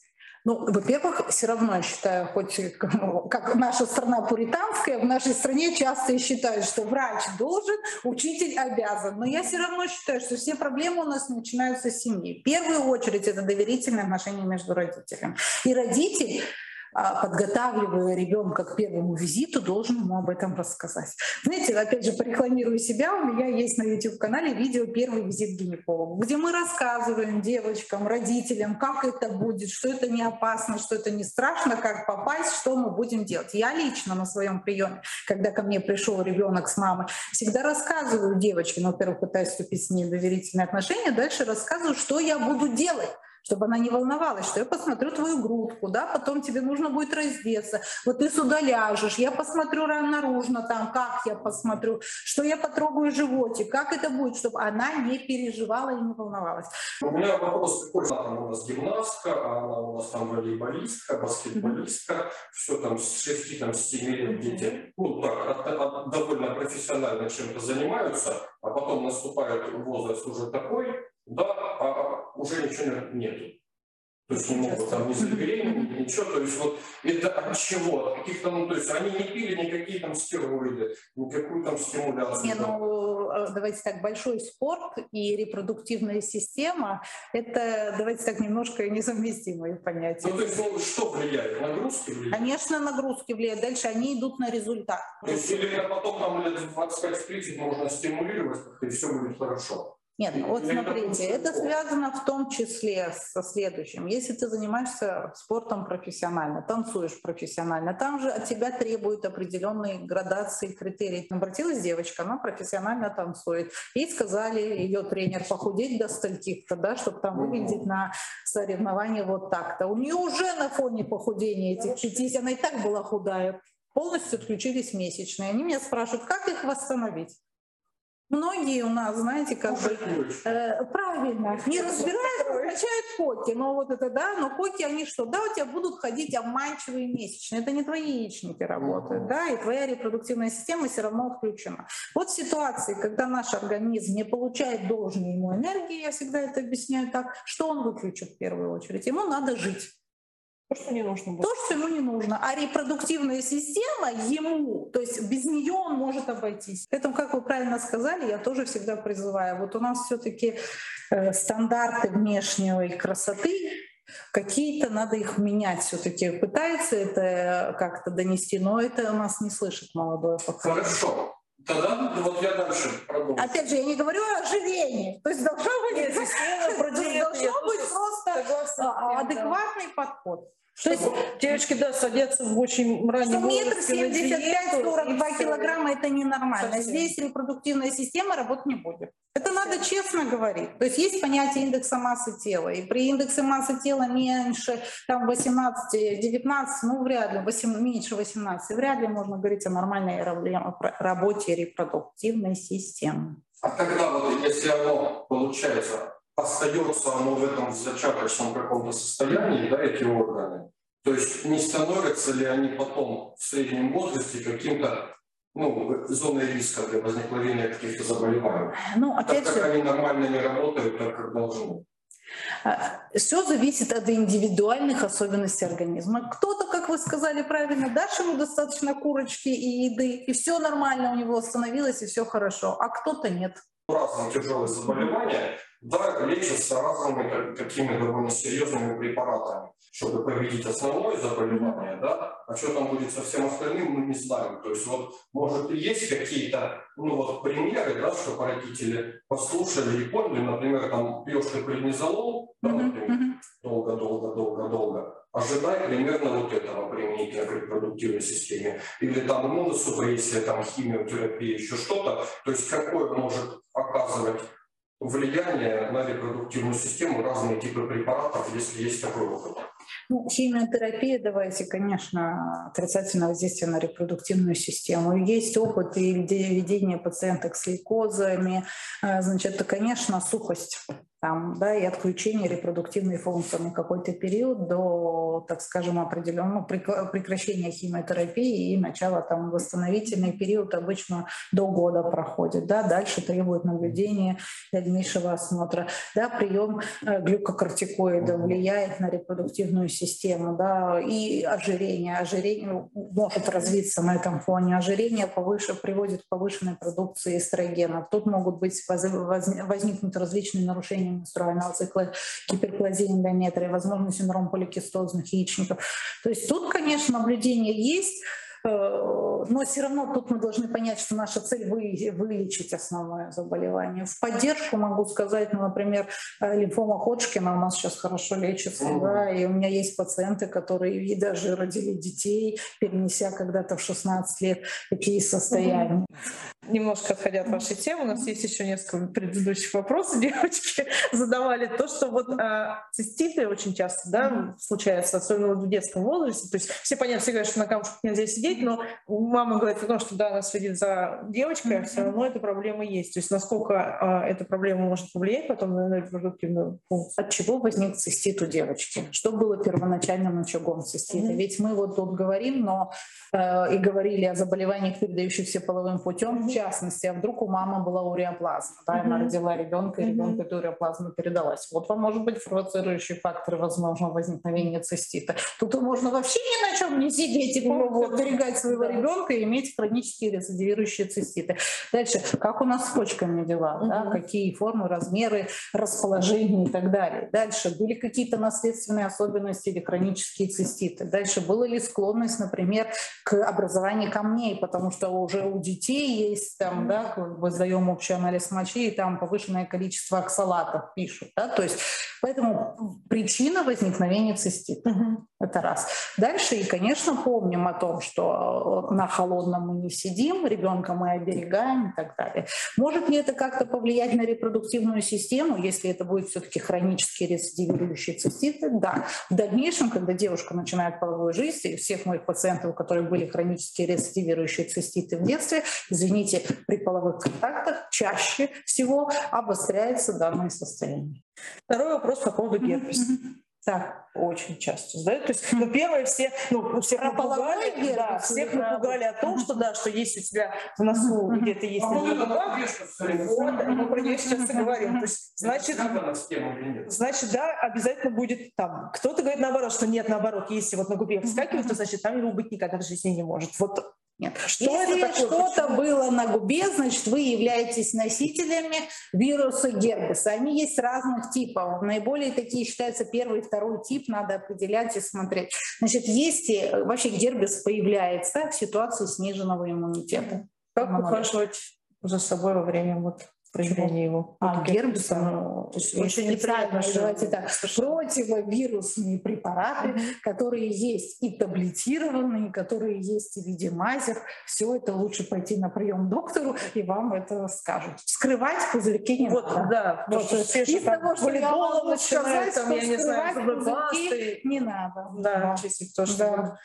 Ну, во-первых, все равно я считаю, хоть как наша страна пуританская, в нашей стране часто считают, что врач должен, учитель обязан. Но я все равно считаю, что все проблемы у нас начинаются с семьи. В первую очередь это доверительные отношения между родителями. И родитель подготавливая ребенка к первому визиту, должен ему об этом рассказать. Знаете, опять же, порекламирую себя, у меня есть на YouTube-канале видео «Первый визит к гинекологу», где мы рассказываем девочкам, родителям, как это будет, что это не опасно, что это не страшно, как попасть, что мы будем делать. Я лично на своем приеме, когда ко мне пришел ребенок с мамой, всегда рассказываю девочке, ну, во-первых, пытаюсь вступить с ней в доверительные отношения, дальше рассказываю, что я буду делать чтобы она не волновалась, что я посмотрю твою грудку, да, потом тебе нужно будет раздеться, вот ты сюда ляжешь, я посмотрю наружно там, как я посмотрю, что я потрогаю животик, как это будет, чтобы она не переживала и не волновалась. У меня вопрос такой, там у нас гимнастка, а она у нас там волейболистка, баскетболистка, mm-hmm. все там с 6 там, 7 лет дети, ну так, от, от, довольно профессионально чем-то занимаются, а потом наступает возраст уже такой, да, а, уже ничего нету. То есть не могут там ни забеременеть, ничего. То есть вот это от чего? От каких-то, ну, то есть они не пили никакие там стероиды, никакую там стимуляцию. Не, ну, э, давайте так, большой спорт и репродуктивная система, это, давайте так, немножко несовместимые понятия. Ну, то есть, ну, что влияет? Нагрузки влияют? Конечно, нагрузки влияют. Дальше они идут на результат. То есть, или потом там лет 25-30 можно стимулировать, и все будет хорошо. Нет, ну вот смотрите, это связано в том числе со следующим. Если ты занимаешься спортом профессионально, танцуешь профессионально, там же от тебя требуют определенные градации, критерии. Обратилась девочка, она профессионально танцует. Ей сказали ее тренер похудеть до стольких-то, да, чтобы там выглядеть на соревновании вот так-то. У нее уже на фоне похудения этих 50, она и так была худая, полностью отключились месячные. Они меня спрашивают, как их восстановить? Многие у нас, знаете, как бы э, правильно, не разбираются, качают коки. Но вот это да, но коки, они что? Да, у тебя будут ходить обманчивые месячные. Это не твои яичники работают, да, и твоя репродуктивная система все равно включена. Вот ситуации, когда наш организм не получает должной ему энергии, я всегда это объясняю так, что он выключит в первую очередь? Ему надо жить. То, что не нужно будет. То, что ему не нужно. А репродуктивная система ему, то есть без нее он может обойтись. Поэтому, как вы правильно сказали, я тоже всегда призываю. Вот у нас все-таки э, стандарты внешней красоты, какие-то надо их менять все-таки. Пытается это как-то донести, но это у нас не слышит молодое поколение. Хорошо. Тогда вот я дальше продолжу. Опять же, я не говорю о ожирении. То есть должно быть, Нет, должно быть просто адекватный подход. То есть девочки, да, садятся в очень раннем метр семьдесят пять, сорок два килограмма – это ненормально. Совсем. Здесь репродуктивная система работать не будет. Это Совсем. надо честно говорить. То есть есть понятие индекса массы тела. И при индексе массы тела меньше там 18-19, ну вряд ли, 8, меньше 18, вряд ли можно говорить о нормальной работе репродуктивной системы. А тогда вот если оно получается остается оно в этом зачаточном каком-то состоянии, да, эти органы, то есть не становятся ли они потом в среднем возрасте каким-то ну, зоной риска для возникновения каких-то заболеваний, ну, опять так как же... они нормально не работают так, как должны. А, Все зависит от индивидуальных особенностей организма. Кто-то, как вы сказали правильно, дашь ему достаточно курочки и еды, и все нормально у него становилось, и все хорошо, а кто-то нет. Разные тяжелые заболевания, да, лечатся разными такими довольно серьезными препаратами, чтобы победить основное заболевание, да, а что там будет со всем остальным, мы не знаем. То есть вот, может, есть какие-то, ну вот, примеры, да, что родители послушали и поняли, например, там, пьешь ты преднизолол, да, например, долго-долго-долго-долго, ожидай примерно вот этого применения к репродуктивной системе. Или там иммуносупрессия, там химиотерапия, еще что-то. То есть какое может оказывать влияние на репродуктивную систему разные типы препаратов, если есть такой опыт? Ну, химиотерапия, давайте, конечно, отрицательное воздействие на репродуктивную систему. Есть опыт и ведения пациенток с лейкозами. Э, значит, это, конечно, сухость там, да, и отключение репродуктивной функции на какой-то период до, так скажем, определенного прекращения химиотерапии и начала там восстановительный период обычно до года проходит, да, дальше требует наблюдения дальнейшего осмотра, да, прием э, глюкокортикоида влияет на репродуктивную систему, да, и ожирение, ожирение может развиться на этом фоне, ожирение повыше, приводит к повышенной продукции эстрогена, тут могут быть возникнуть различные нарушения нарушение менструального цикла, гиперплазия эндометрия, возможно, синдром поликистозных яичников. То есть тут, конечно, наблюдение есть, но все равно тут мы должны понять, что наша цель вы, вылечить основное заболевание. В поддержку могу сказать, ну, например, э, лимфома Ходжкина у нас сейчас хорошо лечится, mm-hmm. да, и у меня есть пациенты, которые и даже родили детей, перенеся когда-то в 16 лет такие состояния. Mm-hmm. Немножко отходя от вашей темы, у нас есть еще несколько предыдущих вопросов, девочки задавали. То, что вот а, циститы очень часто да, mm-hmm. случаются, особенно в детском возрасте. То есть все понятно, все говорят, что на камушках нельзя сидеть, следить, но мама говорит о том, что да, она следит за девочкой, а все равно эта проблема есть. То есть насколько а, эта проблема может повлиять потом на репродуктивную функцию? От чего возник цистит у девочки? Что было первоначальным очагом цистита? Mm-hmm. Ведь мы вот тут говорим, но э, и говорили о заболеваниях, передающихся половым путем, mm-hmm. в частности, а вдруг у мамы была уреоплазма, да, mm-hmm. она родила ребенка, и ребенку эта уреоплазма передалась. Вот вам может быть провоцирующий фактор возможного возникновения цистита. Тут можно вообще ни на чем не сидеть и ну, вот оберегать своего да. ребенка и иметь хронические рецидивирующие циститы. Дальше, как у нас с почками дела, угу. да? какие формы, размеры, расположение и так далее. Дальше, были какие-то наследственные особенности или хронические циститы. Дальше, была ли склонность, например, к образованию камней, потому что уже у детей есть там, да, как бы сдаем общий анализ мочи, и там повышенное количество оксалатов пишут. Да? То есть, поэтому причина возникновения цистита. Угу. Это раз. Дальше, и, конечно, помним о том, что на холодном мы не сидим, ребенка мы оберегаем и так далее. Может ли это как-то повлиять на репродуктивную систему, если это будет все-таки хронические рецидивирующие циститы? Да. В дальнейшем, когда девушка начинает половую жизнь, и всех моих пациентов, у которых были хронические рецидивирующие циститы в детстве, извините, при половых контактах чаще всего обостряется данное состояние. Второй вопрос по поводу герпеса. Так, очень часто задают. То есть, ну, первое, все, ну, всех напугали, герпес, да, всех напугали о том, что да, что если у тебя в носу где-то есть а вот, мы про нее сейчас и говорим. То есть, значит, значит, да, обязательно будет там. Кто-то говорит наоборот, что нет, наоборот, если вот на губе вскакивает, то значит, там его быть никогда в жизни не может. Вот нет. Что Если что-то было на губе, значит, вы являетесь носителями вируса герпеса. Они есть разных типов. Наиболее такие считаются первый и второй тип, надо определять и смотреть. Значит, есть вообще герпес появляется в ситуации сниженного иммунитета. Как ухаживать за собой во время вот проявление его. А, ну, есть очень неправильно называйте так, противовирусные препараты, mm-hmm. которые есть и таблетированные, которые есть и в виде мазях. Все это лучше пойти на прием доктору, и вам это скажут. Скрывать пузырьки не вот, надо. Да, вот, все, из того, что я могу сказать, там, я не знаю, пузырьки не надо. Да, да. чистить то, что да.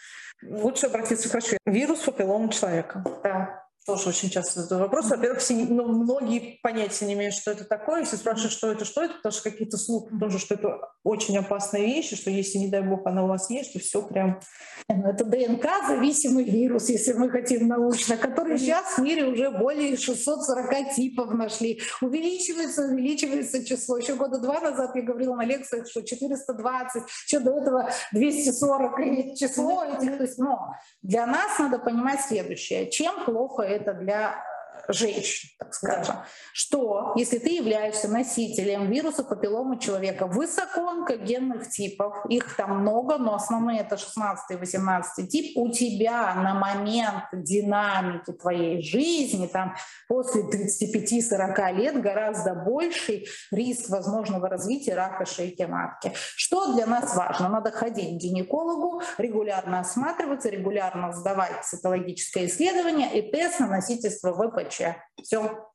Лучше обратиться к врачу. Вирус папиллома человека. Да. Тоже очень часто задают вопрос. Во-первых, все, ну, многие понятия не имеют, что это такое. Если спрашивают, что это, что это, потому что какие-то слухи тоже, что это очень опасная вещь, и что если, не дай бог, она у вас есть, то все прям... Ну, это ДНК-зависимый вирус, если мы хотим научно, который сейчас в мире уже более 640 типов нашли. Увеличивается, увеличивается число. Еще года два назад я говорила на лекциях, что 420, еще до этого 240 число этих. То есть, но для нас надо понимать следующее. Чем плохо это для женщин, так скажем, что если ты являешься носителем вируса папилломы человека высокоонкогенных типов, их там много, но основные это 16 и 18 тип, у тебя на момент динамики твоей жизни, там после 35-40 лет гораздо больший риск возможного развития рака шейки матки. Что для нас важно? Надо ходить к гинекологу, регулярно осматриваться, регулярно сдавать цитологическое исследование и тест на носительство ВПЧ ВПЧ. Все.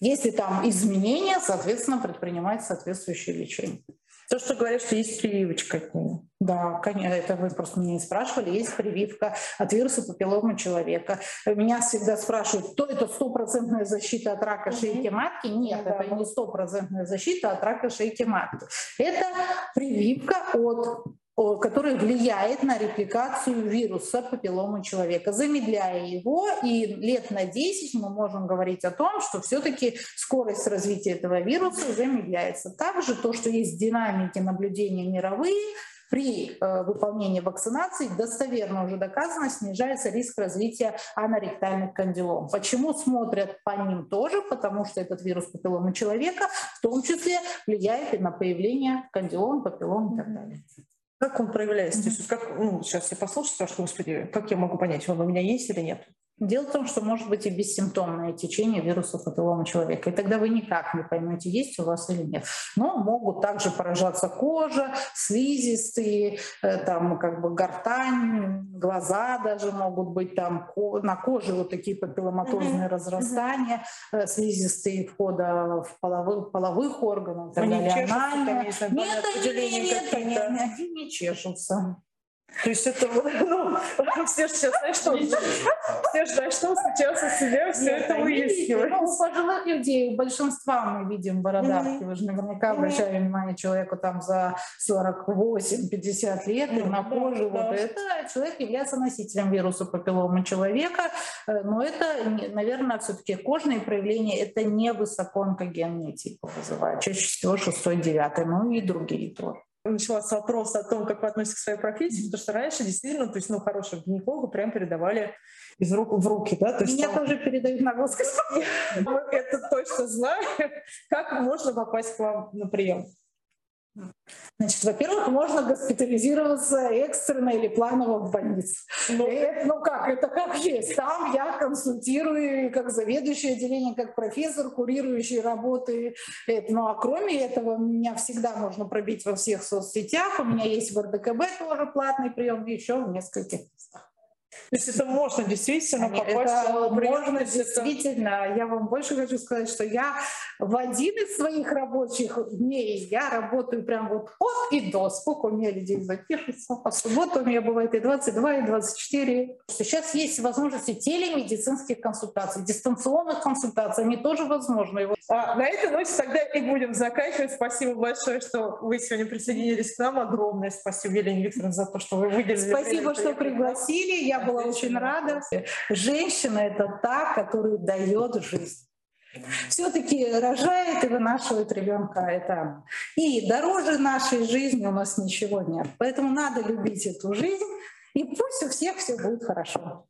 Если там изменения, соответственно, предпринимать соответствующее лечение. То, что говорят, что есть прививочка от нее. Да, конечно, это вы просто меня не спрашивали. Есть прививка от вируса папиллома человека. Меня всегда спрашивают, то это стопроцентная защита от рака шейки матки? Нет, да. это не стопроцентная защита от рака шейки матки. Это прививка от который влияет на репликацию вируса папилломы человека, замедляя его, и лет на 10 мы можем говорить о том, что все-таки скорость развития этого вируса замедляется. Также то, что есть динамики наблюдения мировые, при э, выполнении вакцинации достоверно уже доказано, снижается риск развития аноректальных кандилом. Почему смотрят по ним тоже? Потому что этот вирус папилломы человека в том числе влияет и на появление кандилом, папиллом и так далее. Как он проявляется? То есть, как, ну, сейчас я послушаю, спрашиваю, господи, как я могу понять, он у меня есть или нет? Дело в том, что может быть и бессимптомное течение вируса папиллома человека, и тогда вы никак не поймете, есть у вас или нет. Но могут также поражаться кожа, слизистые, э, там как бы гортань, глаза даже могут быть там на коже вот такие папилломатозные mm-hmm. разрастания, mm-hmm. слизистые входа в половых, половых органов, так далее. Нет, они, нет, нет, они не чешутся. То есть это, ну, все же сейчас, что, все же, что сейчас у себя все это выяснилось. Ну, у пожилых людей, у большинства мы видим бородавки. Вы же наверняка обращали внимание человеку там за 48-50 лет, и на коже вот это. Человек является носителем вируса папиллома человека, э, но это, наверное, все-таки кожные проявления, это не высокоонкогенные типы вызывают. Чаще всего 6-9, ну и другие тоже начала с вопроса о том, как вы относитесь к своей профессии, потому что раньше действительно, то есть, ну, хорошего гинеколога прям передавали из рук в руки, да? То есть, Меня там... тоже передают на госпиталь. Мы это точно знаем. Как можно попасть к вам на прием? Значит, во-первых, можно госпитализироваться экстренно или планово в больнице. Ну, это, ну как, это как есть. Там я консультирую как заведующий отделение, как профессор, курирующий работы. Это, ну а кроме этого, меня всегда можно пробить во всех соцсетях. У меня есть в РДКБ тоже платный прием, еще в нескольких местах. То есть это можно действительно попасть это можно действительно. Я вам больше хочу сказать, что я в один из своих рабочих дней я работаю прям вот от и до. Сколько у меня людей запишется. А в субботу у меня бывает и 22, и 24. Сейчас есть возможности телемедицинских консультаций, дистанционных консультаций. Они тоже возможны. А, на этой ноте тогда и будем заканчивать. Спасибо большое, что вы сегодня присоединились к нам. Огромное спасибо, Елене Викторовне, за то, что вы выделили. Спасибо, что пригласили. Я была очень рада. Женщина — это та, которая дает жизнь. Все-таки рожает и вынашивает ребенка это. И дороже нашей жизни у нас ничего нет. Поэтому надо любить эту жизнь, и пусть у всех все будет хорошо.